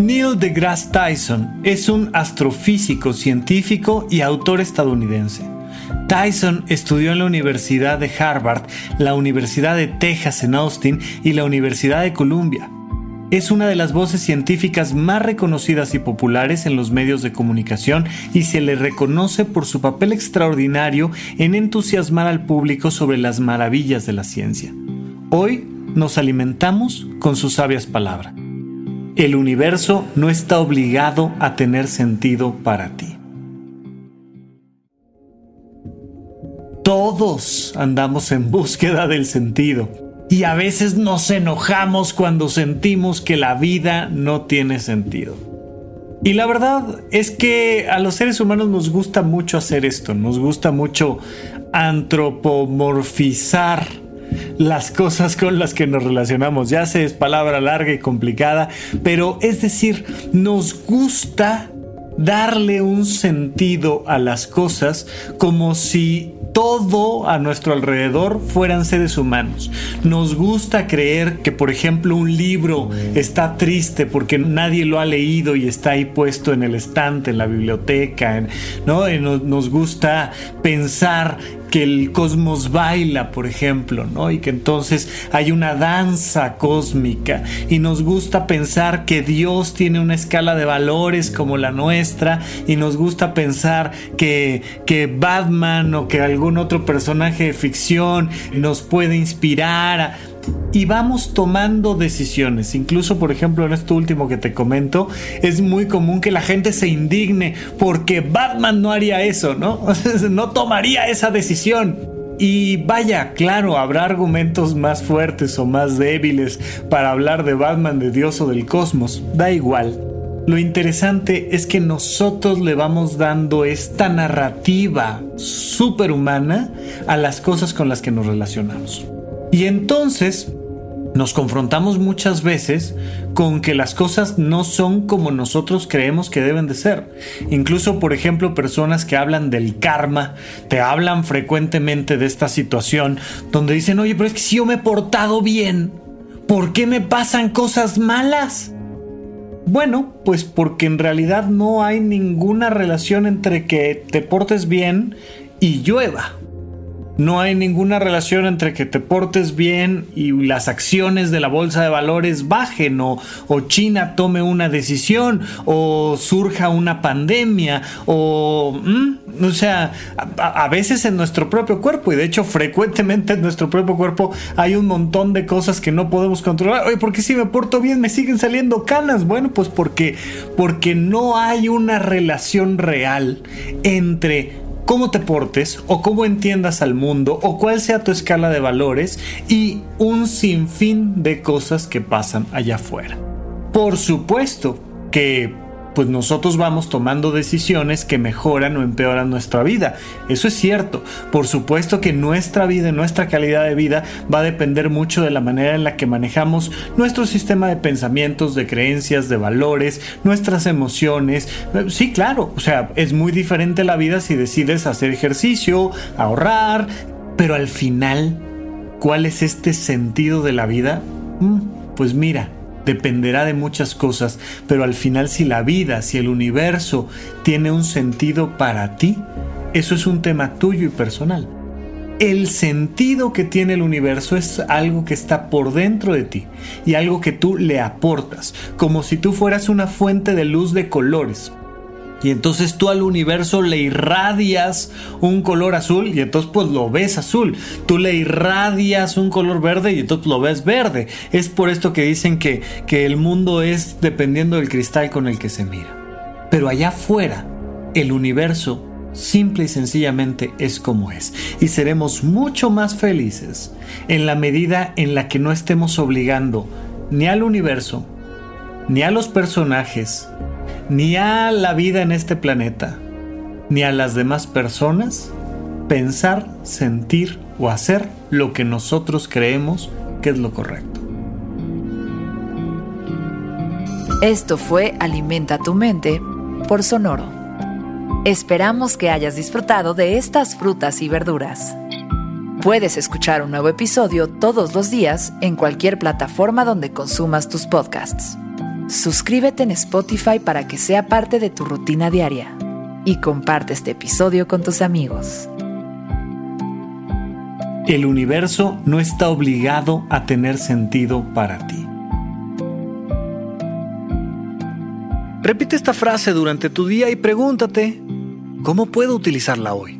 Neil deGrasse Tyson es un astrofísico, científico y autor estadounidense. Tyson estudió en la Universidad de Harvard, la Universidad de Texas en Austin y la Universidad de Columbia. Es una de las voces científicas más reconocidas y populares en los medios de comunicación y se le reconoce por su papel extraordinario en entusiasmar al público sobre las maravillas de la ciencia. Hoy nos alimentamos con sus sabias palabras. El universo no está obligado a tener sentido para ti. Todos andamos en búsqueda del sentido y a veces nos enojamos cuando sentimos que la vida no tiene sentido. Y la verdad es que a los seres humanos nos gusta mucho hacer esto, nos gusta mucho antropomorfizar las cosas con las que nos relacionamos. Ya sé, es palabra larga y complicada, pero es decir, nos gusta darle un sentido a las cosas como si todo a nuestro alrededor fueran seres humanos. Nos gusta creer que, por ejemplo, un libro está triste porque nadie lo ha leído y está ahí puesto en el estante, en la biblioteca. ¿no? Nos gusta pensar que el cosmos baila, por ejemplo, ¿no? Y que entonces hay una danza cósmica y nos gusta pensar que Dios tiene una escala de valores como la nuestra y nos gusta pensar que, que Batman o que algún otro personaje de ficción nos puede inspirar a y vamos tomando decisiones. Incluso, por ejemplo, en esto último que te comento, es muy común que la gente se indigne porque Batman no haría eso, ¿no? no tomaría esa decisión. Y vaya, claro, habrá argumentos más fuertes o más débiles para hablar de Batman, de Dios o del cosmos. Da igual. Lo interesante es que nosotros le vamos dando esta narrativa superhumana a las cosas con las que nos relacionamos. Y entonces nos confrontamos muchas veces con que las cosas no son como nosotros creemos que deben de ser. Incluso, por ejemplo, personas que hablan del karma, te hablan frecuentemente de esta situación donde dicen, oye, pero es que si yo me he portado bien, ¿por qué me pasan cosas malas? Bueno, pues porque en realidad no hay ninguna relación entre que te portes bien y llueva. No hay ninguna relación entre que te portes bien y las acciones de la bolsa de valores bajen o, China tome una decisión o surja una pandemia o... o sea, a, veces en nuestro propio cuerpo y de hecho frecuentemente en nuestro propio cuerpo hay un montón de cosas que no podemos controlar. Oye, ¿por qué si me porto bien me siguen saliendo canas? Bueno, pues porque, porque no hay una relación real entre cómo te portes o cómo entiendas al mundo o cuál sea tu escala de valores y un sinfín de cosas que pasan allá afuera. Por supuesto que pues nosotros vamos tomando decisiones que mejoran o empeoran nuestra vida. Eso es cierto. Por supuesto que nuestra vida, nuestra calidad de vida va a depender mucho de la manera en la que manejamos nuestro sistema de pensamientos, de creencias, de valores, nuestras emociones. Sí, claro, o sea, es muy diferente la vida si decides hacer ejercicio, ahorrar, pero al final, ¿cuál es este sentido de la vida? Mm, pues mira, dependerá de muchas cosas, pero al final si la vida, si el universo tiene un sentido para ti, eso es un tema tuyo y personal. El sentido que tiene el universo es algo que está por dentro de ti y algo que tú le aportas, como si tú fueras una fuente de luz de colores. Y entonces tú al universo le irradias un color azul y entonces pues lo ves azul. Tú le irradias un color verde y entonces lo ves verde. Es por esto que dicen que, que el mundo es dependiendo del cristal con el que se mira. Pero allá afuera, el universo simple y sencillamente es como es. Y seremos mucho más felices en la medida en la que no estemos obligando ni al universo, ni a los personajes, ni a la vida en este planeta, ni a las demás personas pensar, sentir o hacer lo que nosotros creemos que es lo correcto. Esto fue Alimenta tu mente por Sonoro. Esperamos que hayas disfrutado de estas frutas y verduras. Puedes escuchar un nuevo episodio todos los días en cualquier plataforma donde consumas tus podcasts. Suscríbete en Spotify para que sea parte de tu rutina diaria y comparte este episodio con tus amigos. El universo no está obligado a tener sentido para ti. Repite esta frase durante tu día y pregúntate, ¿cómo puedo utilizarla hoy?